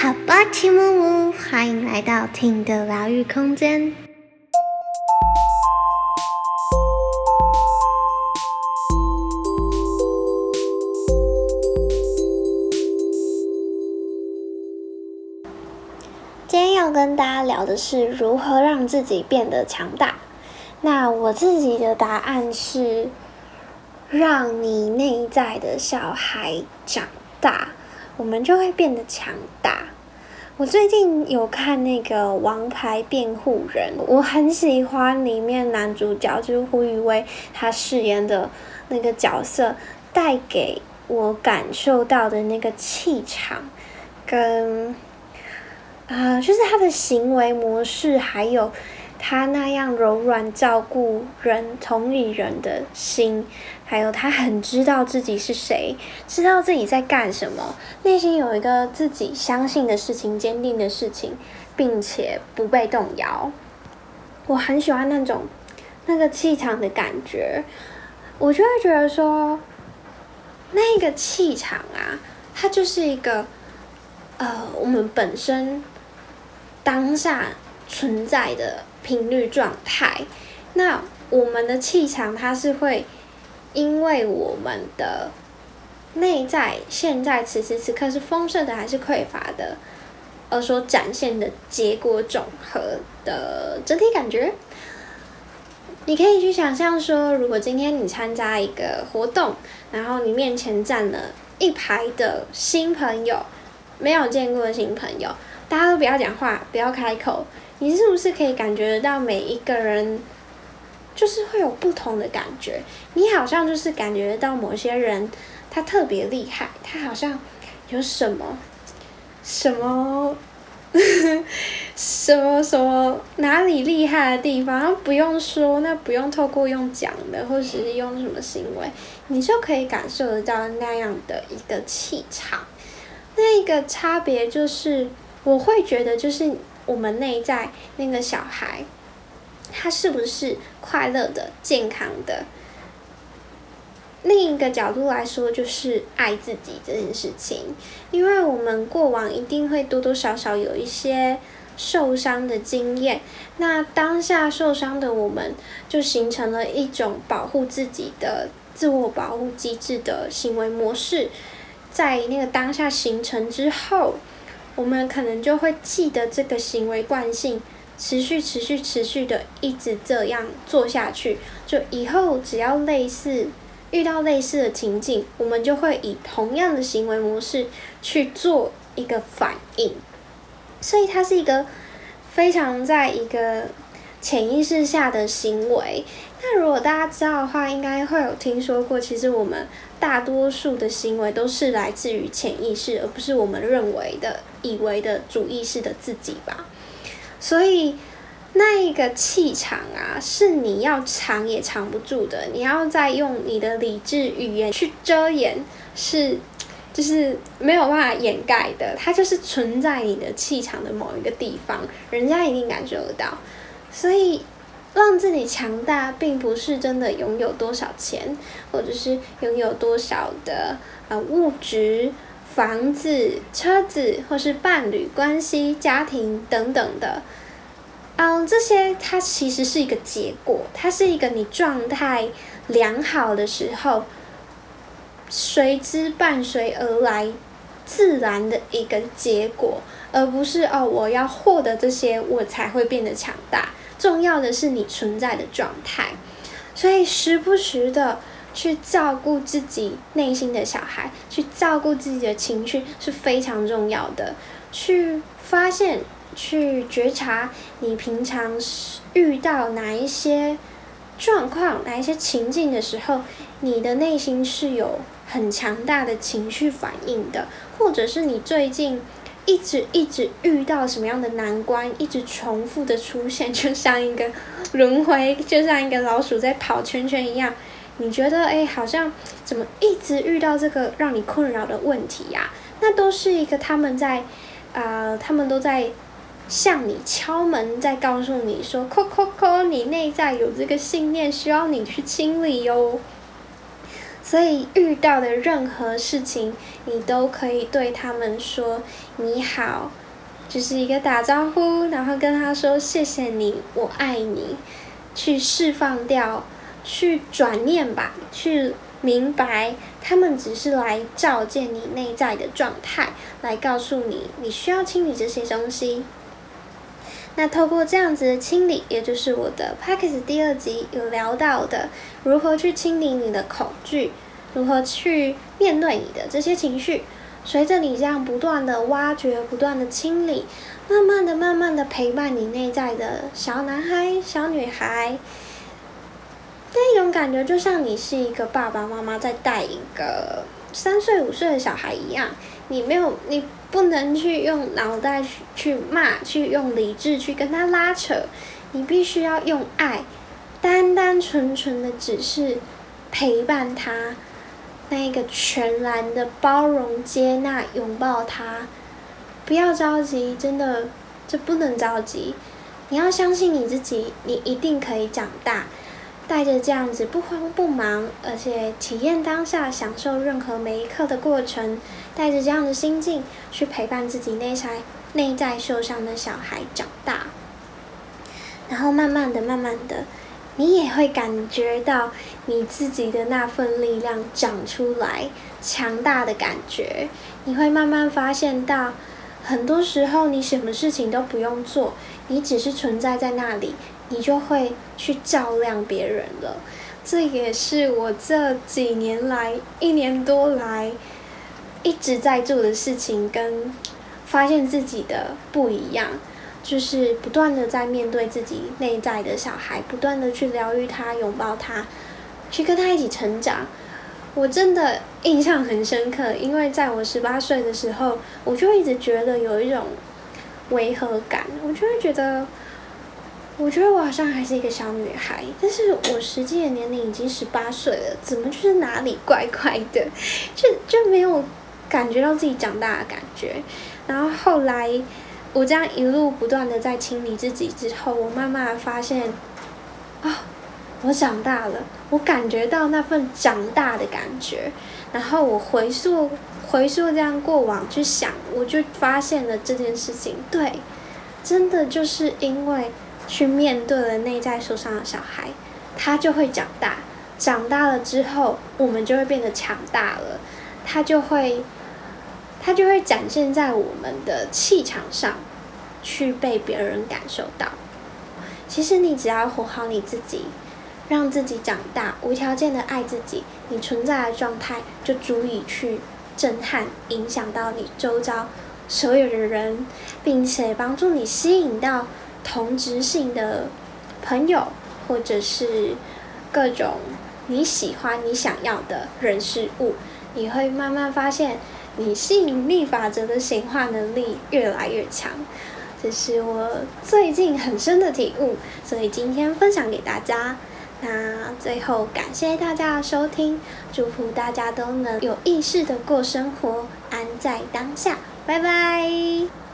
好吧，齐木木，欢迎来到听的疗愈空间。今天要跟大家聊的是如何让自己变得强大。那我自己的答案是，让你内在的小孩长大，我们就会变得强大。我最近有看那个《王牌辩护人》，我很喜欢里面男主角就是胡宇威他饰演的那个角色，带给我感受到的那个气场，跟啊，就是他的行为模式，还有他那样柔软照顾人、同理人的心。还有他很知道自己是谁，知道自己在干什么，内心有一个自己相信的事情、坚定的事情，并且不被动摇。我很喜欢那种那个气场的感觉，我就会觉得说，那个气场啊，它就是一个呃，我们本身当下存在的频率状态。那我们的气场，它是会。因为我们的内在现在此时此刻是丰盛的还是匮乏的，而所展现的结果总和的整体感觉，你可以去想象说，如果今天你参加一个活动，然后你面前站了一排的新朋友，没有见过的新朋友，大家都不要讲话，不要开口，你是不是可以感觉得到每一个人？就是会有不同的感觉，你好像就是感觉到某些人他特别厉害，他好像有什么什么 什么什么哪里厉害的地方，不用说，那不用透过用讲的，或者是用什么行为，你就可以感受得到那样的一个气场。那个差别就是，我会觉得就是我们内在那个小孩。他是不是快乐的、健康的？另一个角度来说，就是爱自己这件事情。因为我们过往一定会多多少少有一些受伤的经验，那当下受伤的我们，就形成了一种保护自己的自我保护机制的行为模式。在那个当下形成之后，我们可能就会记得这个行为惯性。持续、持续、持续的一直这样做下去，就以后只要类似遇到类似的情境，我们就会以同样的行为模式去做一个反应。所以它是一个非常在一个潜意识下的行为。那如果大家知道的话，应该会有听说过，其实我们大多数的行为都是来自于潜意识，而不是我们认为的、以为的主意识的自己吧。所以，那一个气场啊，是你要藏也藏不住的。你要再用你的理智语言去遮掩，是，就是没有办法掩盖的。它就是存在你的气场的某一个地方，人家一定感受得到。所以，让自己强大，并不是真的拥有多少钱，或者是拥有多少的呃物质。房子、车子，或是伴侣关系、家庭等等的，嗯，这些它其实是一个结果，它是一个你状态良好的时候，随之伴随而来自然的一个结果，而不是哦，我要获得这些我才会变得强大。重要的是你存在的状态，所以时不时的。去照顾自己内心的小孩，去照顾自己的情绪是非常重要的。去发现、去觉察，你平常遇到哪一些状况、哪一些情境的时候，你的内心是有很强大的情绪反应的，或者是你最近一直一直遇到什么样的难关，一直重复的出现，就像一个轮回，就像一个老鼠在跑圈圈一样。你觉得哎，好像怎么一直遇到这个让你困扰的问题呀？那都是一个他们在，啊，他们都在向你敲门，在告诉你说，扣扣扣，你内在有这个信念需要你去清理哟。所以遇到的任何事情，你都可以对他们说你好，就是一个打招呼，然后跟他说谢谢你，我爱你，去释放掉，去转念吧，去明白他们只是来照见你内在的状态，来告诉你你需要清理这些东西。那透过这样子的清理，也就是我的 p a c k a g e 第二集有聊到的，如何去清理你的恐惧，如何去面对你的这些情绪，随着你这样不断的挖掘、不断的清理，慢慢的、慢慢的陪伴你内在的小男孩、小女孩，那种感觉就像你是一个爸爸妈妈在带一个三岁、五岁的小孩一样，你没有你。不能去用脑袋去去骂，去用理智去跟他拉扯，你必须要用爱，单单纯纯的只是陪伴他，那个全然的包容、接纳、拥抱他，不要着急，真的，这不能着急，你要相信你自己，你一定可以长大。带着这样子不慌不忙，而且体验当下、享受任何每一刻的过程，带着这样的心境去陪伴自己内在内在受伤的小孩长大，然后慢慢的、慢慢的，你也会感觉到你自己的那份力量长出来，强大的感觉。你会慢慢发现到，很多时候你什么事情都不用做，你只是存在在那里。你就会去照亮别人了，这也是我这几年来一年多来一直在做的事情，跟发现自己的不一样，就是不断的在面对自己内在的小孩，不断的去疗愈他，拥抱他，去跟他一起成长。我真的印象很深刻，因为在我十八岁的时候，我就一直觉得有一种违和感，我就会觉得。我觉得我好像还是一个小女孩，但是我实际的年龄已经十八岁了，怎么就是哪里怪怪的，就就没有感觉到自己长大的感觉。然后后来我这样一路不断的在清理自己之后，我慢慢发现，啊，我长大了，我感觉到那份长大的感觉。然后我回溯回溯这样过往去想，我就发现了这件事情，对，真的就是因为。去面对了内在受伤的小孩，他就会长大。长大了之后，我们就会变得强大了。他就会，他就会展现在我们的气场上，去被别人感受到。其实你只要活好你自己，让自己长大，无条件的爱自己，你存在的状态就足以去震撼、影响到你周遭所有的人，并且帮助你吸引到。同质性的朋友，或者是各种你喜欢、你想要的人事物，你会慢慢发现，你吸引力法则的显化能力越来越强。这是我最近很深的体悟，所以今天分享给大家。那最后感谢大家的收听，祝福大家都能有意识的过生活，安在当下。拜拜。